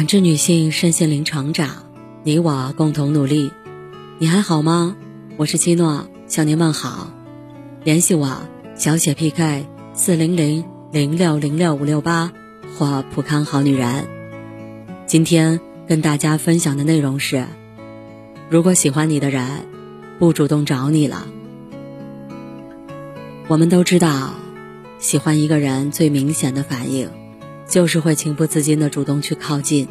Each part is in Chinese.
感知女性身心灵成长，你我共同努力。你还好吗？我是七诺，向您问好。联系我：小写 PK 四零零零六零六五六八或普康好女人。今天跟大家分享的内容是：如果喜欢你的人不主动找你了，我们都知道，喜欢一个人最明显的反应。就是会情不自禁的主动去靠近。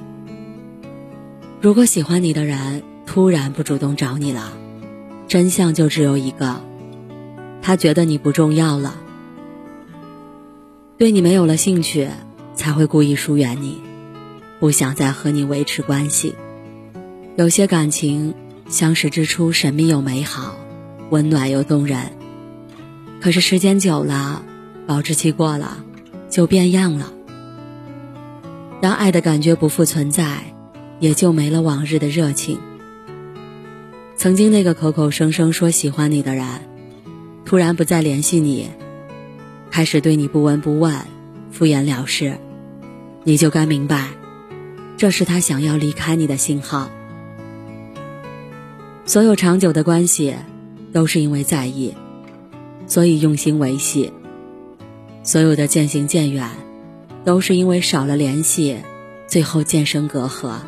如果喜欢你的人突然不主动找你了，真相就只有一个，他觉得你不重要了，对你没有了兴趣，才会故意疏远你，不想再和你维持关系。有些感情相识之初神秘又美好，温暖又动人，可是时间久了，保质期过了，就变样了。当爱的感觉不复存在，也就没了往日的热情。曾经那个口口声声说喜欢你的人，突然不再联系你，开始对你不闻不问、敷衍了事，你就该明白，这是他想要离开你的信号。所有长久的关系，都是因为在意，所以用心维系；所有的渐行渐远。都是因为少了联系，最后渐生隔阂。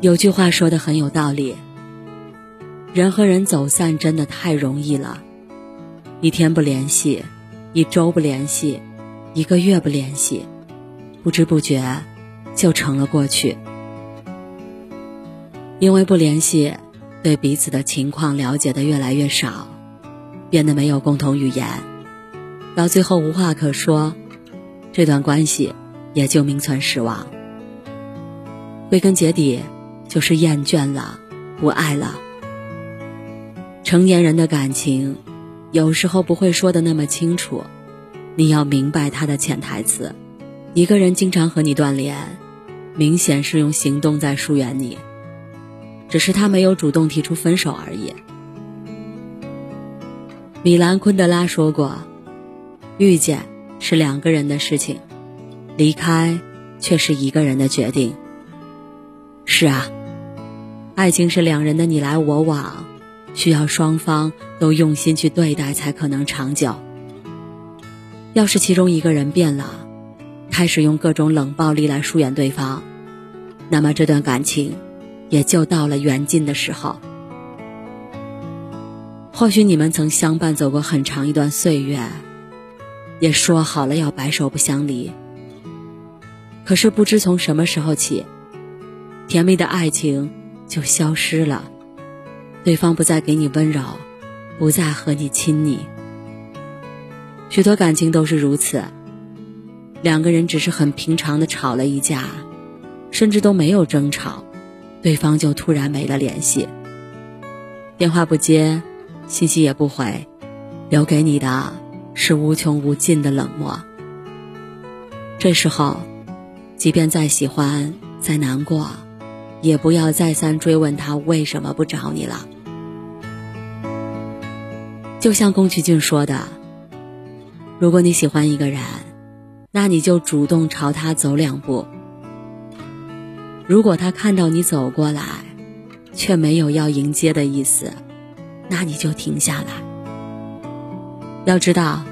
有句话说的很有道理：人和人走散真的太容易了，一天不联系，一周不联系，一个月不联系，不知不觉就成了过去。因为不联系，对彼此的情况了解的越来越少，变得没有共同语言，到最后无话可说。这段关系也就名存实亡。归根结底，就是厌倦了，不爱了。成年人的感情，有时候不会说的那么清楚，你要明白他的潜台词。一个人经常和你断联，明显是用行动在疏远你，只是他没有主动提出分手而已。米兰昆德拉说过：“遇见。”是两个人的事情，离开却是一个人的决定。是啊，爱情是两人的你来我往，需要双方都用心去对待才可能长久。要是其中一个人变了，开始用各种冷暴力来疏远对方，那么这段感情也就到了缘尽的时候。或许你们曾相伴走过很长一段岁月。也说好了要白首不相离，可是不知从什么时候起，甜蜜的爱情就消失了，对方不再给你温柔，不再和你亲昵。许多感情都是如此，两个人只是很平常的吵了一架，甚至都没有争吵，对方就突然没了联系，电话不接，信息也不回，留给你的。是无穷无尽的冷漠。这时候，即便再喜欢、再难过，也不要再三追问他为什么不找你了。就像宫崎骏说的：“如果你喜欢一个人，那你就主动朝他走两步。如果他看到你走过来，却没有要迎接的意思，那你就停下来。要知道。”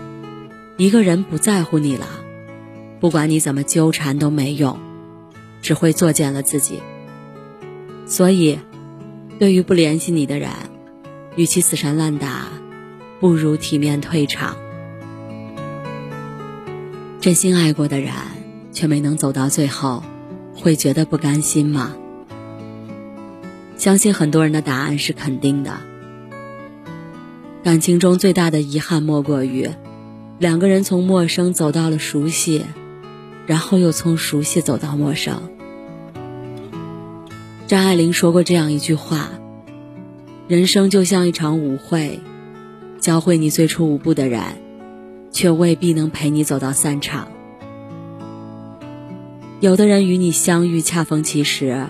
一个人不在乎你了，不管你怎么纠缠都没用，只会作践了自己。所以，对于不联系你的人，与其死缠烂打，不如体面退场。真心爱过的人却没能走到最后，会觉得不甘心吗？相信很多人的答案是肯定的。感情中最大的遗憾莫过于。两个人从陌生走到了熟悉，然后又从熟悉走到陌生。张爱玲说过这样一句话：“人生就像一场舞会，教会你最初舞步的人，却未必能陪你走到散场。有的人与你相遇恰逢其时，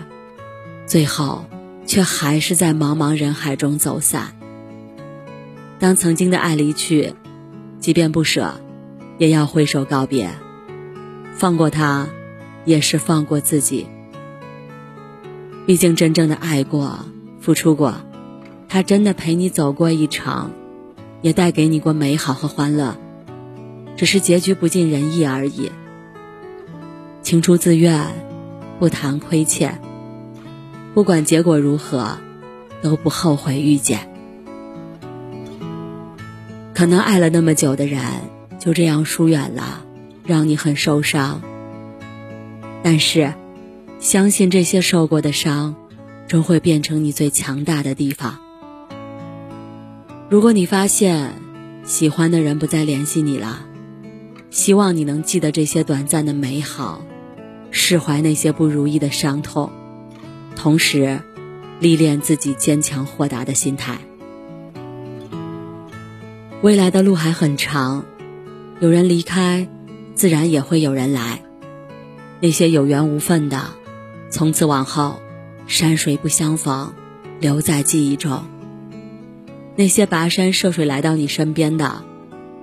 最后却还是在茫茫人海中走散。当曾经的爱离去。”即便不舍，也要挥手告别，放过他，也是放过自己。毕竟真正的爱过、付出过，他真的陪你走过一场，也带给你过美好和欢乐，只是结局不尽人意而已。情出自愿，不谈亏欠。不管结果如何，都不后悔遇见。可能爱了那么久的人，就这样疏远了，让你很受伤。但是，相信这些受过的伤，终会变成你最强大的地方。如果你发现喜欢的人不再联系你了，希望你能记得这些短暂的美好，释怀那些不如意的伤痛，同时，历练自己坚强豁达的心态。未来的路还很长，有人离开，自然也会有人来。那些有缘无分的，从此往后，山水不相逢，留在记忆中。那些跋山涉水来到你身边的，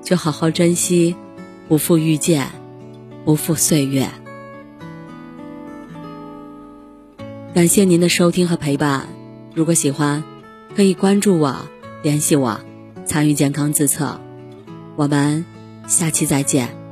就好好珍惜，不负遇见，不负岁月。感谢您的收听和陪伴，如果喜欢，可以关注我，联系我，参与健康自测。我们下期再见。